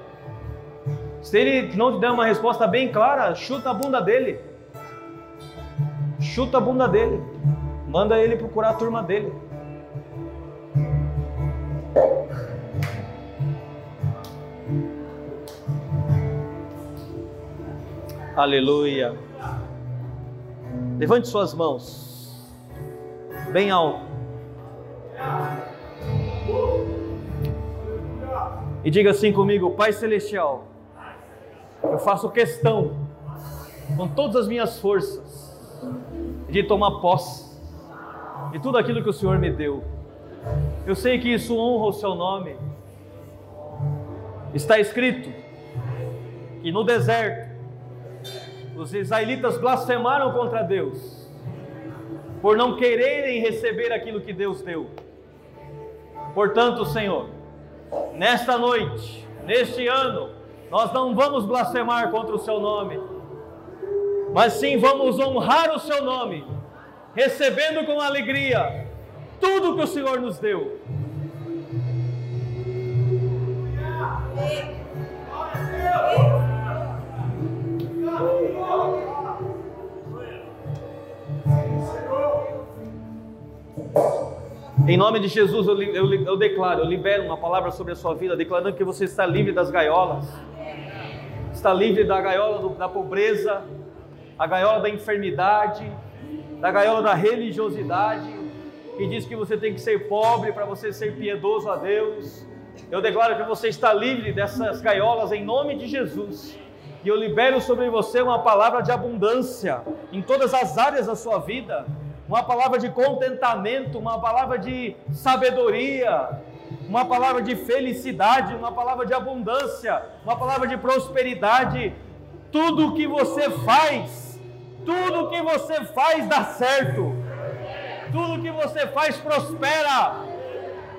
Se ele não te der uma resposta bem clara, chuta a bunda dele. Chuta a bunda dele. Manda ele procurar a turma dele. Aleluia. Levante suas mãos, bem alto. E diga assim comigo: Pai Celestial, eu faço questão, com todas as minhas forças, de tomar posse de tudo aquilo que o Senhor me deu. Eu sei que isso honra o Seu nome. Está escrito que no deserto os israelitas blasfemaram contra Deus, por não quererem receber aquilo que Deus deu. Portanto, Senhor, nesta noite, neste ano, nós não vamos blasfemar contra o Seu nome, mas sim vamos honrar o Seu nome, recebendo com alegria tudo que o Senhor nos deu. Em nome de Jesus, eu, eu, eu, declaro, eu libero uma palavra sobre a sua vida, declarando que você está livre das gaiolas, está livre da gaiola do, da pobreza, a gaiola da enfermidade, da gaiola da religiosidade, que diz que você tem que ser pobre para você ser piedoso a Deus. Eu declaro que você está livre dessas gaiolas em nome de Jesus. E eu libero sobre você uma palavra de abundância em todas as áreas da sua vida, uma palavra de contentamento, uma palavra de sabedoria, uma palavra de felicidade, uma palavra de abundância, uma palavra de prosperidade. Tudo que você faz, tudo que você faz dá certo, tudo que você faz prospera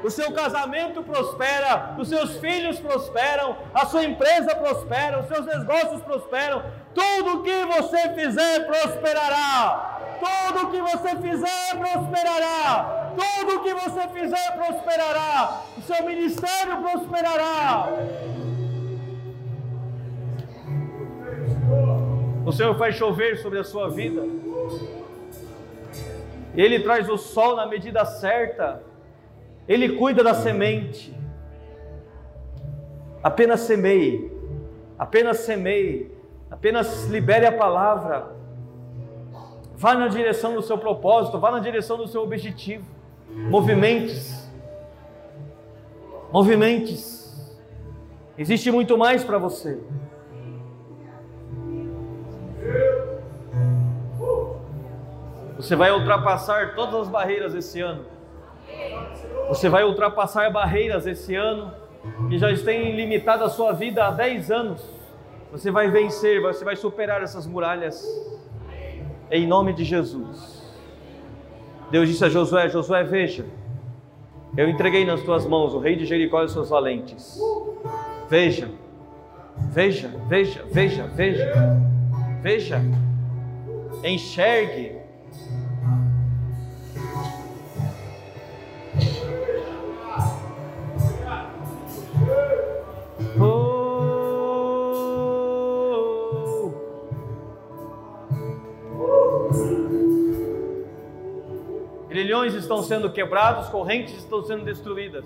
o seu casamento prospera, os seus filhos prosperam, a sua empresa prospera, os seus negócios prosperam, tudo que você fizer prosperará. Tudo que você fizer prosperará. Tudo que você fizer prosperará. O seu ministério prosperará. O Senhor faz chover sobre a sua vida. Ele traz o sol na medida certa. Ele cuida da semente. Apenas semeie, apenas semeie, apenas libere a palavra. Vá na direção do seu propósito, vá na direção do seu objetivo. Movimentos. Movimentos. Existe muito mais para você. Você vai ultrapassar todas as barreiras esse ano. Você vai ultrapassar barreiras esse ano que já têm limitado a sua vida há 10 anos. Você vai vencer, você vai superar essas muralhas em nome de Jesus. Deus disse a Josué: Josué, veja, Eu entreguei nas tuas mãos o rei de Jericó e os seus valentes. Veja, veja, veja, veja, veja, veja, enxergue. Grilhões estão sendo quebrados, correntes estão sendo destruídas.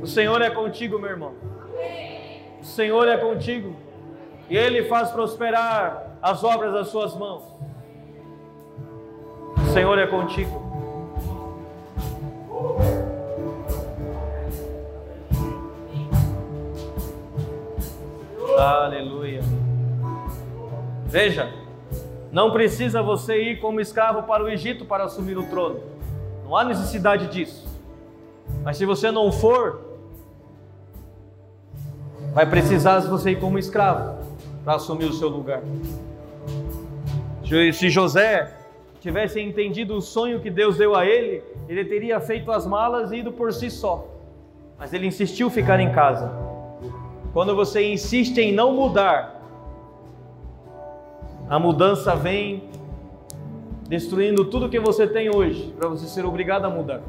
O Senhor é contigo, meu irmão. O Senhor é contigo. E Ele faz prosperar as obras das suas mãos. O Senhor é contigo. Veja, não precisa você ir como escravo para o Egito para assumir o trono. Não há necessidade disso. Mas se você não for, vai precisar você ir como escravo para assumir o seu lugar. Se José tivesse entendido o sonho que Deus deu a ele, ele teria feito as malas e ido por si só. Mas ele insistiu ficar em casa. Quando você insiste em não mudar, a mudança vem destruindo tudo que você tem hoje, para você ser obrigado a mudar.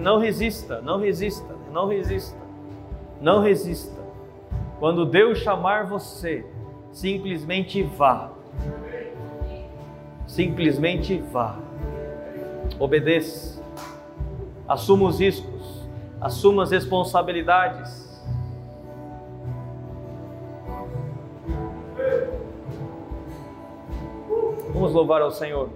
Não resista, não resista, não resista, não resista. Quando Deus chamar você, simplesmente vá. Simplesmente vá. Obedeça. Assuma os riscos. Assuma as responsabilidades. Vamos louvar ao Senhor.